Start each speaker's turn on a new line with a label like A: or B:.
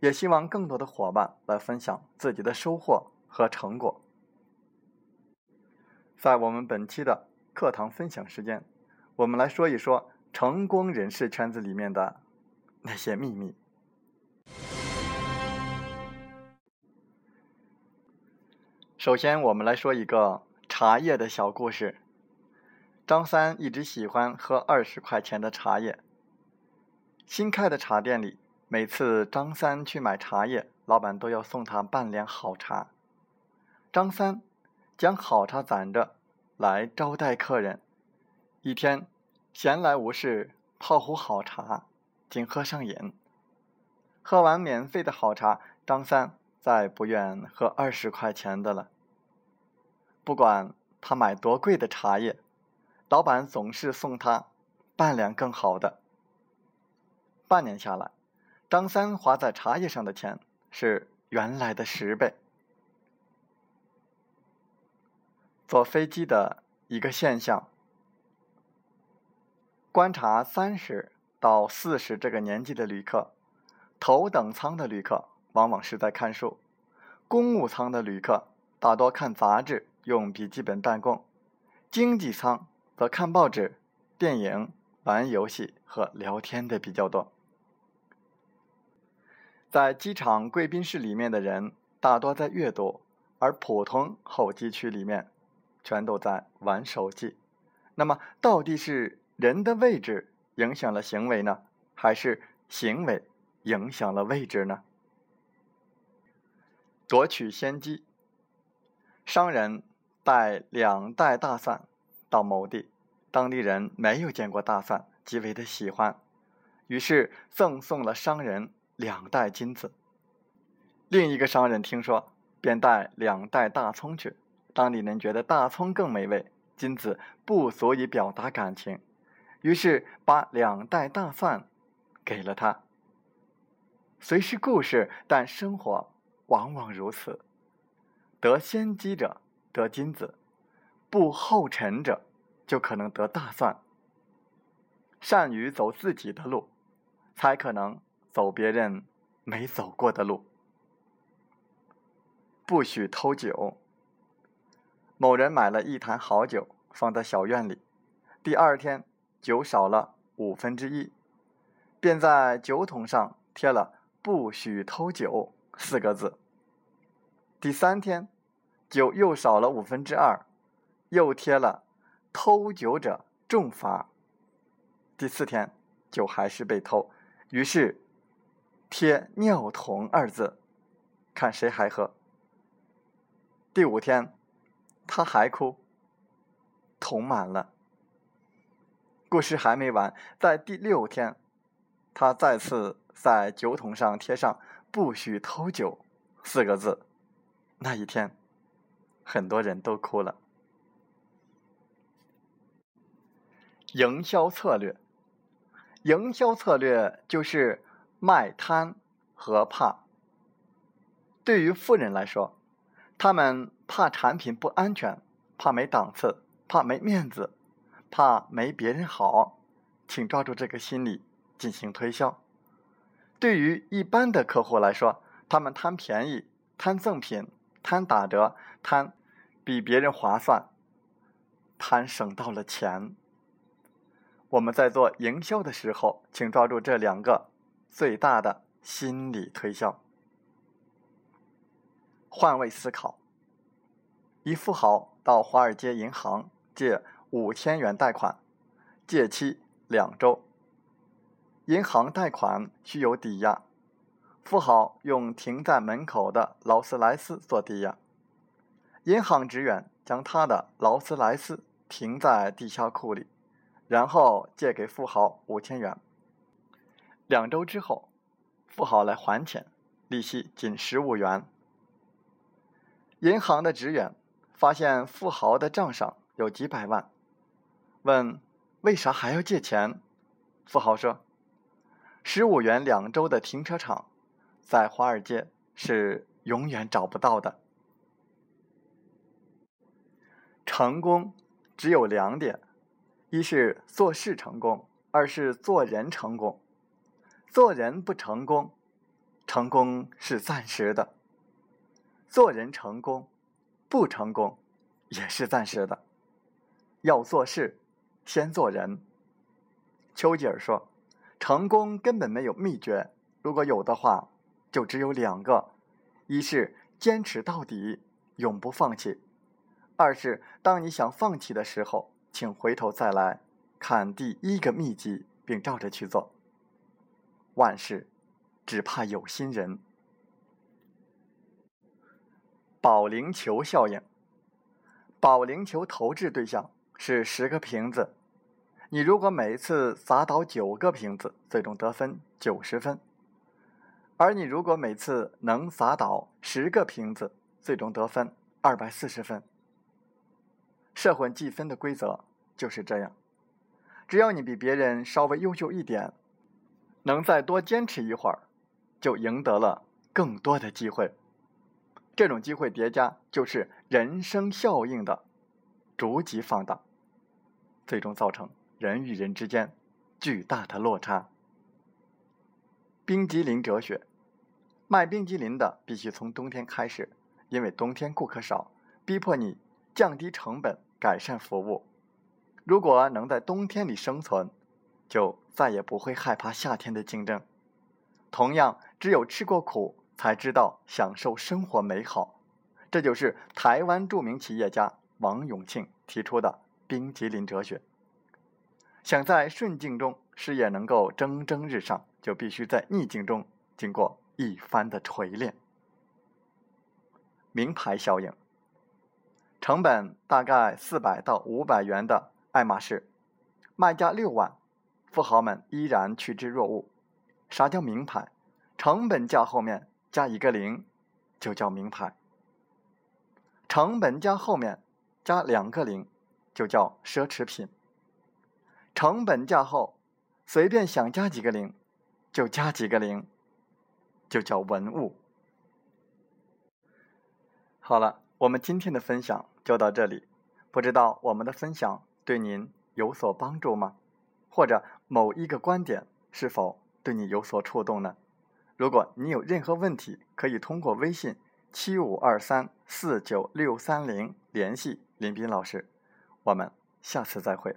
A: 也希望更多的伙伴来分享自己的收获和成果。在我们本期的课堂分享时间，我们来说一说成功人士圈子里面的那些秘密。首先，我们来说一个茶叶的小故事。张三一直喜欢喝二十块钱的茶叶。新开的茶店里，每次张三去买茶叶，老板都要送他半两好茶。张三将好茶攒着，来招待客人。一天，闲来无事，泡壶好茶，竟喝上瘾。喝完免费的好茶，张三再不愿喝二十块钱的了。不管他买多贵的茶叶，老板总是送他半两更好的。半年下来，张三花在茶叶上的钱是原来的十倍。坐飞机的一个现象：观察三十到四十这个年纪的旅客，头等舱的旅客往往是在看书，公务舱的旅客大多看杂志。用笔记本办公，经济舱则看报纸、电影、玩游戏和聊天的比较多。在机场贵宾室里面的人大多在阅读，而普通候机区里面全都在玩手机。那么，到底是人的位置影响了行为呢，还是行为影响了位置呢？夺取先机，商人。带两袋大蒜到某地，当地人没有见过大蒜，极为的喜欢，于是赠送了商人两袋金子。另一个商人听说，便带两袋大葱去。当地人觉得大葱更美味，金子不足以表达感情，于是把两袋大蒜给了他。虽是故事，但生活往往如此，得先机者。得金子，步后尘者就可能得大蒜。善于走自己的路，才可能走别人没走过的路。不许偷酒。某人买了一坛好酒放在小院里，第二天酒少了五分之一，便在酒桶上贴了“不许偷酒”四个字。第三天。酒又少了五分之二，又贴了“偷酒者重罚”。第四天，酒还是被偷，于是贴“尿桶”二字，看谁还喝。第五天，他还哭，桶满了。故事还没完，在第六天，他再次在酒桶上贴上“不许偷酒”四个字。那一天。很多人都哭了。营销策略，营销策略就是卖贪和怕。对于富人来说，他们怕产品不安全，怕没档次，怕没面子，怕没别人好，请抓住这个心理进行推销。对于一般的客户来说，他们贪便宜，贪赠品。贪打折，贪比别人划算，贪省到了钱。我们在做营销的时候，请抓住这两个最大的心理推销。换位思考。一富豪到华尔街银行借五千元贷款，借期两周。银行贷款需有抵押，富豪用停在门口的劳斯莱斯做抵押。银行职员将他的劳斯莱斯停在地下库里，然后借给富豪五千元。两周之后，富豪来还钱，利息仅十五元。银行的职员发现富豪的账上有几百万，问为啥还要借钱？富豪说。十五元两周的停车场，在华尔街是永远找不到的。成功只有两点：一是做事成功，二是做人成功。做人不成功，成功是暂时的；做人成功，不成功也是暂时的。要做事，先做人。丘吉尔说。成功根本没有秘诀，如果有的话，就只有两个：一是坚持到底，永不放弃；二是当你想放弃的时候，请回头再来看第一个秘籍，并照着去做。万事只怕有心人。保龄球效应，保龄球投掷对象是十个瓶子。你如果每一次砸倒九个瓶子，最终得分九十分；而你如果每次能砸倒十个瓶子，最终得分二百四十分。社会计分的规则就是这样：只要你比别人稍微优秀一点，能再多坚持一会儿，就赢得了更多的机会。这种机会叠加，就是人生效应的逐级放大，最终造成。人与人之间巨大的落差。冰激凌哲学，卖冰激凌的必须从冬天开始，因为冬天顾客少，逼迫你降低成本，改善服务。如果能在冬天里生存，就再也不会害怕夏天的竞争。同样，只有吃过苦，才知道享受生活美好。这就是台湾著名企业家王永庆提出的冰激凌哲学。想在顺境中事业能够蒸蒸日上，就必须在逆境中经过一番的锤炼。名牌效应，成本大概四百到五百元的爱马仕，卖价六万，富豪们依然趋之若鹜。啥叫名牌？成本价后面加一个零，就叫名牌。成本价后面加两个零，就叫奢侈品。成本价后，随便想加几个零，就加几个零，就叫文物。好了，我们今天的分享就到这里。不知道我们的分享对您有所帮助吗？或者某一个观点是否对你有所触动呢？如果你有任何问题，可以通过微信七五二三四九六三零联系林斌老师。我们下次再会。